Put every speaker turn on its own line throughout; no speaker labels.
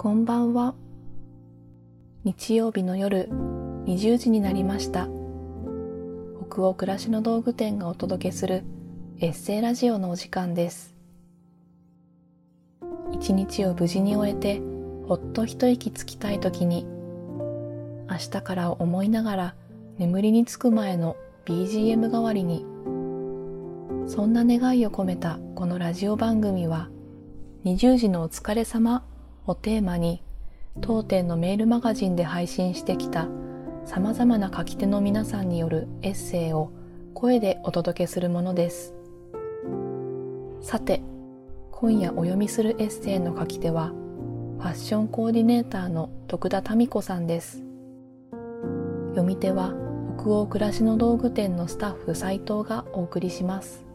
こんばんは。日曜日の夜20時になりました。北欧暮らしの道具店がお届けするエッセイラジオのお時間です。一日を無事に終えてほっと一息つきたい時に明日からを思いながら眠りにつく前の BGM 代わりにそんな願いを込めたこのラジオ番組は20時のお疲れ様をテーマに当店のメールマガジンで配信してきた様々な書き手の皆さんによるエッセイを声でお届けするものです。さて、今夜お読みするエッセイの書き手はファッションコーディネーターの徳田民子さんです。読み手は北欧暮らしの道具店のスタッフ斉藤がお送りします。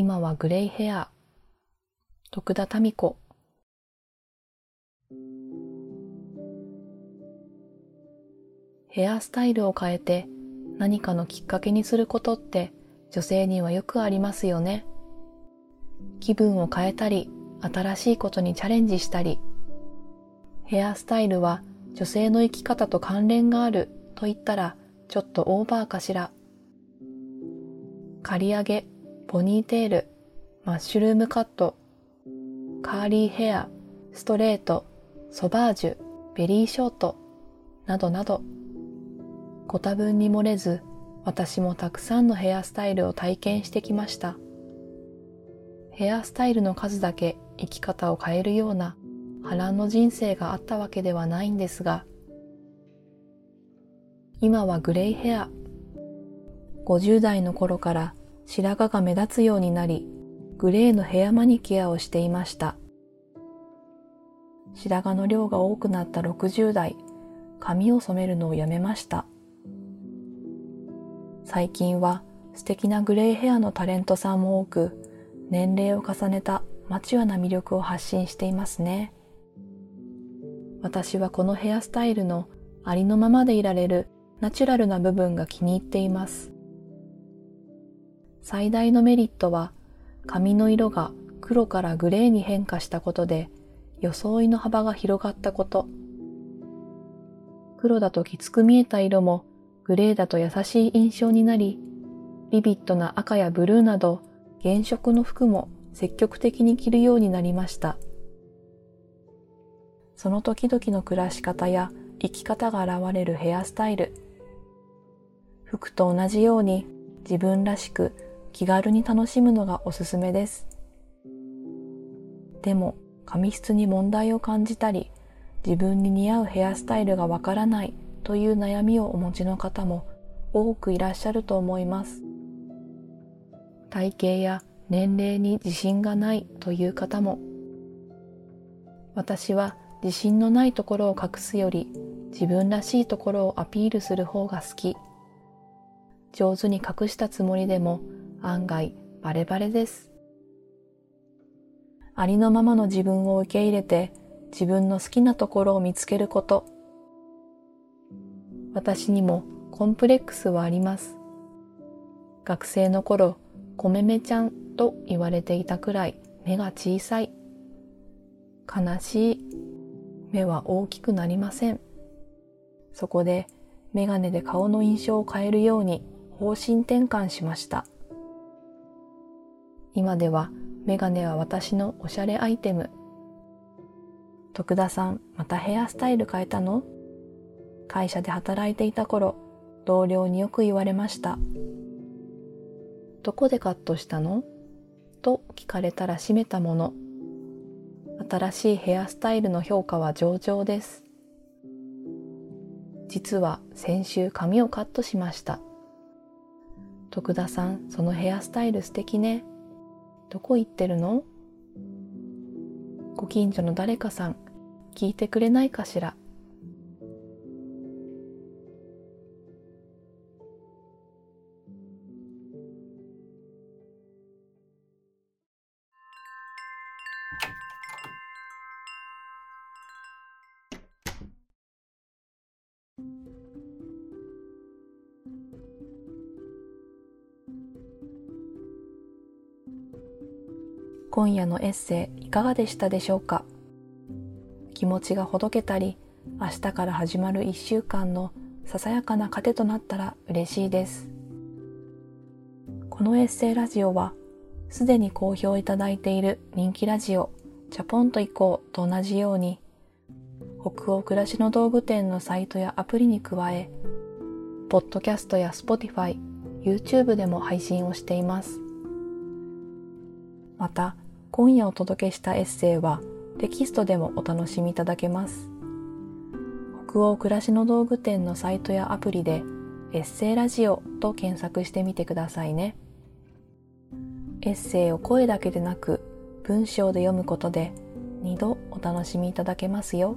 今はグレイヘア徳田民子ヘアスタイルを変えて何かのきっかけにすることって女性にはよくありますよね。気分を変えたり、新しいことにチャレンジしたり、ヘアスタイルは女性の生き方と関連があると言ったらちょっとオーバーかしら。刈り上げ、ポニーテール、マッシュルームカット、カーリーヘア、ストレート、ソバージュ、ベリーショート、などなど、ご多分に漏れず、私もたくさんのヘアスタイルを体験してきました。ヘアスタイルの数だけ生き方を変えるような波乱の人生があったわけではないんですが、今はグレイヘア。50代の頃から白髪が目立つようになり、グレーのヘアマニキュアをしていました。白髪の量が多くなった60代、髪を染めるのをやめました。最近は素敵なグレーヘアのタレントさんも多く、年齢を重ねたマチュアな魅力を発信していますね。私はこのヘアスタイルのありのままでいられるナチュラルな部分が気に入っています。最大のメリットは髪の色が黒からグレーに変化したことで装いの幅が広がったこと。黒だときつく見えた色もグレーだと優しい印象になり、ビビッドな赤やブルーなど原色の服も積極的に着るようになりました。その時々の暮らし方や生き方が現れるヘアスタイル。服と同じように自分らしく気軽に楽しむのがおすすめです。でも、髪質に問題を感じたり、自分に似合うヘアスタイルがわからないという悩みをお持ちの方も多くいらっしゃると思います。体型や年齢に自信がないという方も、私は自信のないところを隠すより自分らしいところをアピールする方が好き。上手に隠したつもりでも案外バレバレです。ありのままの自分を受け入れて自分の好きなところを見つけること。私にもコンプレックスはあります。学生の頃、コメメちゃんと言われていたくらい目が小さい。悲しい。目は大きくなりません。そこでメガネで顔の印象を変えるように方針転換しました。今ではメガネは私のおしゃれアイテム。徳田さん、またヘアスタイル変えたの？会社で働いていた頃、同僚によく言われました。どこでカットしたの？と聞かれたら閉めたもの。新しいヘアスタイルの評価は上々です。実は先週髪をカットしました。徳田さん、そのヘアスタイル素敵ね。どこ行ってるの？ご近所の誰かさん、聞いてくれないかしら？今夜のエッセイいかがでしたでしょうか？気持ちがほどけたり明日から始まる一週間のささやかな糧となったら嬉しいです。このエッセイラジオはすでに好評いただいている人気ラジオチャポンと行こうと同じように北欧暮らしの道具店のサイトやアプリに加えポッドキャストや Spotify YouTube でも配信をしています。また今夜お届けしたエッセイはテキストでもお楽しみいただけます。北欧暮らしの道具店のサイトやアプリでエッセイラジオと検索してみてくださいね。エッセイを声だけでなく文章で読むことで2度お楽しみいただけますよ。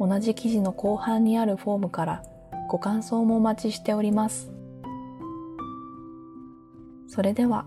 同じ記事の後半にあるフォームからご感想もお待ちしております。それでは